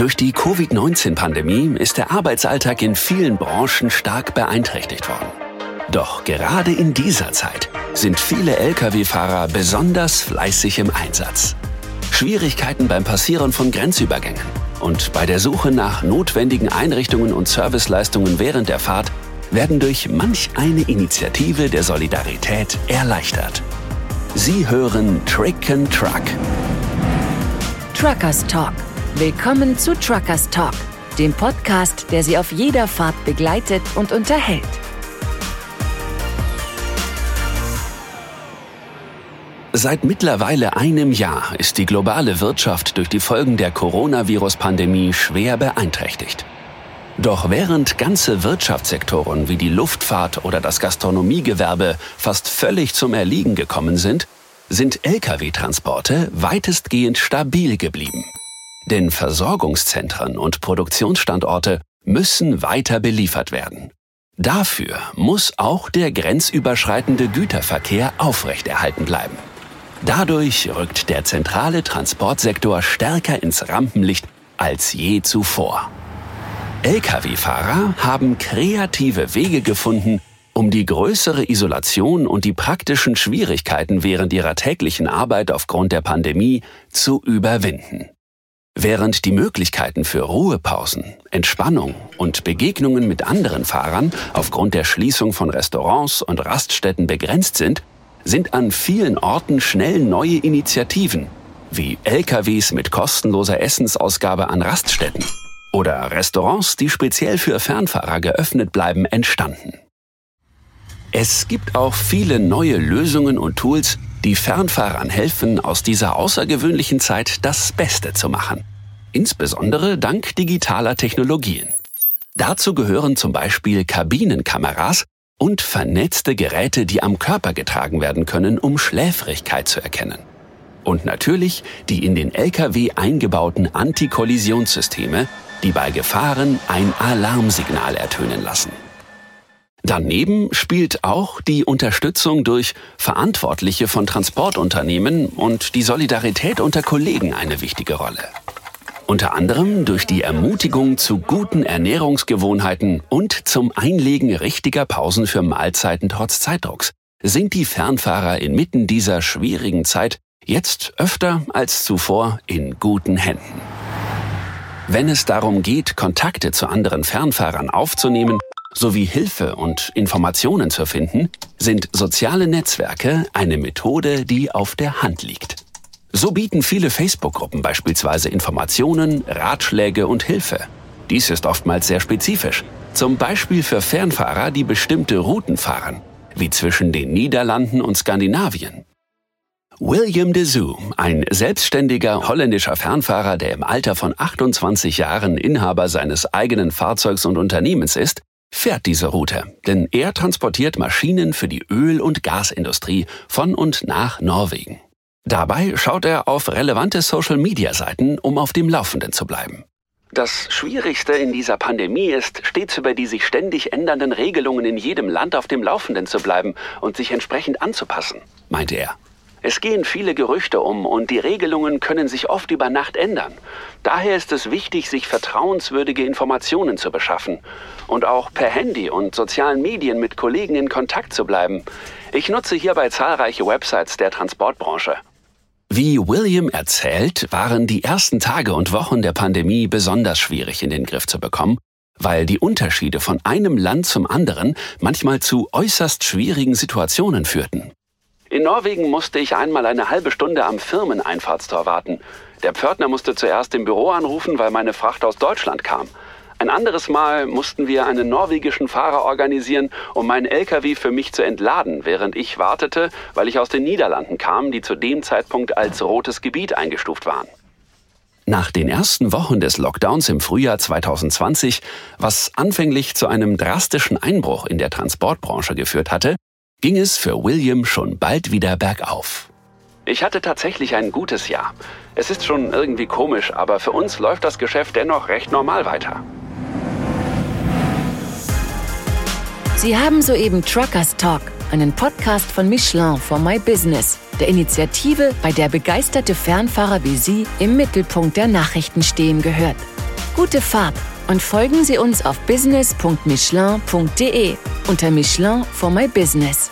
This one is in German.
Durch die Covid-19-Pandemie ist der Arbeitsalltag in vielen Branchen stark beeinträchtigt worden. Doch gerade in dieser Zeit sind viele Lkw-Fahrer besonders fleißig im Einsatz. Schwierigkeiten beim Passieren von Grenzübergängen und bei der Suche nach notwendigen Einrichtungen und Serviceleistungen während der Fahrt werden durch manch eine Initiative der Solidarität erleichtert. Sie hören Trick and Truck. Truckers Talk Willkommen zu Truckers Talk, dem Podcast, der Sie auf jeder Fahrt begleitet und unterhält. Seit mittlerweile einem Jahr ist die globale Wirtschaft durch die Folgen der Coronavirus-Pandemie schwer beeinträchtigt. Doch während ganze Wirtschaftssektoren wie die Luftfahrt oder das Gastronomiegewerbe fast völlig zum Erliegen gekommen sind, sind Lkw-Transporte weitestgehend stabil geblieben. Denn Versorgungszentren und Produktionsstandorte müssen weiter beliefert werden. Dafür muss auch der grenzüberschreitende Güterverkehr aufrechterhalten bleiben. Dadurch rückt der zentrale Transportsektor stärker ins Rampenlicht als je zuvor. Lkw-Fahrer haben kreative Wege gefunden, um die größere Isolation und die praktischen Schwierigkeiten während ihrer täglichen Arbeit aufgrund der Pandemie zu überwinden. Während die Möglichkeiten für Ruhepausen, Entspannung und Begegnungen mit anderen Fahrern aufgrund der Schließung von Restaurants und Raststätten begrenzt sind, sind an vielen Orten schnell neue Initiativen, wie LKWs mit kostenloser Essensausgabe an Raststätten oder Restaurants, die speziell für Fernfahrer geöffnet bleiben, entstanden. Es gibt auch viele neue Lösungen und Tools, die Fernfahrern helfen, aus dieser außergewöhnlichen Zeit das Beste zu machen insbesondere dank digitaler Technologien. Dazu gehören zum Beispiel Kabinenkameras und vernetzte Geräte, die am Körper getragen werden können, um Schläfrigkeit zu erkennen. Und natürlich die in den Lkw eingebauten Antikollisionssysteme, die bei Gefahren ein Alarmsignal ertönen lassen. Daneben spielt auch die Unterstützung durch Verantwortliche von Transportunternehmen und die Solidarität unter Kollegen eine wichtige Rolle. Unter anderem durch die Ermutigung zu guten Ernährungsgewohnheiten und zum Einlegen richtiger Pausen für Mahlzeiten trotz Zeitdrucks sind die Fernfahrer inmitten dieser schwierigen Zeit jetzt öfter als zuvor in guten Händen. Wenn es darum geht, Kontakte zu anderen Fernfahrern aufzunehmen, sowie Hilfe und Informationen zu finden, sind soziale Netzwerke eine Methode, die auf der Hand liegt. So bieten viele Facebook-Gruppen beispielsweise Informationen, Ratschläge und Hilfe. Dies ist oftmals sehr spezifisch, zum Beispiel für Fernfahrer, die bestimmte Routen fahren, wie zwischen den Niederlanden und Skandinavien. William de Zoo, ein selbstständiger holländischer Fernfahrer, der im Alter von 28 Jahren Inhaber seines eigenen Fahrzeugs und Unternehmens ist, fährt diese Route, denn er transportiert Maschinen für die Öl- und Gasindustrie von und nach Norwegen. Dabei schaut er auf relevante Social-Media-Seiten, um auf dem Laufenden zu bleiben. Das Schwierigste in dieser Pandemie ist, stets über die sich ständig ändernden Regelungen in jedem Land auf dem Laufenden zu bleiben und sich entsprechend anzupassen, meinte er. Es gehen viele Gerüchte um und die Regelungen können sich oft über Nacht ändern. Daher ist es wichtig, sich vertrauenswürdige Informationen zu beschaffen und auch per Handy und sozialen Medien mit Kollegen in Kontakt zu bleiben. Ich nutze hierbei zahlreiche Websites der Transportbranche. Wie William erzählt, waren die ersten Tage und Wochen der Pandemie besonders schwierig in den Griff zu bekommen, weil die Unterschiede von einem Land zum anderen manchmal zu äußerst schwierigen Situationen führten. In Norwegen musste ich einmal eine halbe Stunde am Firmeneinfahrtstor warten. Der Pförtner musste zuerst im Büro anrufen, weil meine Fracht aus Deutschland kam. Ein anderes Mal mussten wir einen norwegischen Fahrer organisieren, um meinen LKW für mich zu entladen, während ich wartete, weil ich aus den Niederlanden kam, die zu dem Zeitpunkt als rotes Gebiet eingestuft waren. Nach den ersten Wochen des Lockdowns im Frühjahr 2020, was anfänglich zu einem drastischen Einbruch in der Transportbranche geführt hatte, ging es für William schon bald wieder bergauf. Ich hatte tatsächlich ein gutes Jahr. Es ist schon irgendwie komisch, aber für uns läuft das Geschäft dennoch recht normal weiter. Sie haben soeben Truckers Talk, einen Podcast von Michelin for My Business, der Initiative, bei der begeisterte Fernfahrer wie Sie im Mittelpunkt der Nachrichten stehen gehört. Gute Fahrt und folgen Sie uns auf business.michelin.de unter Michelin for my business.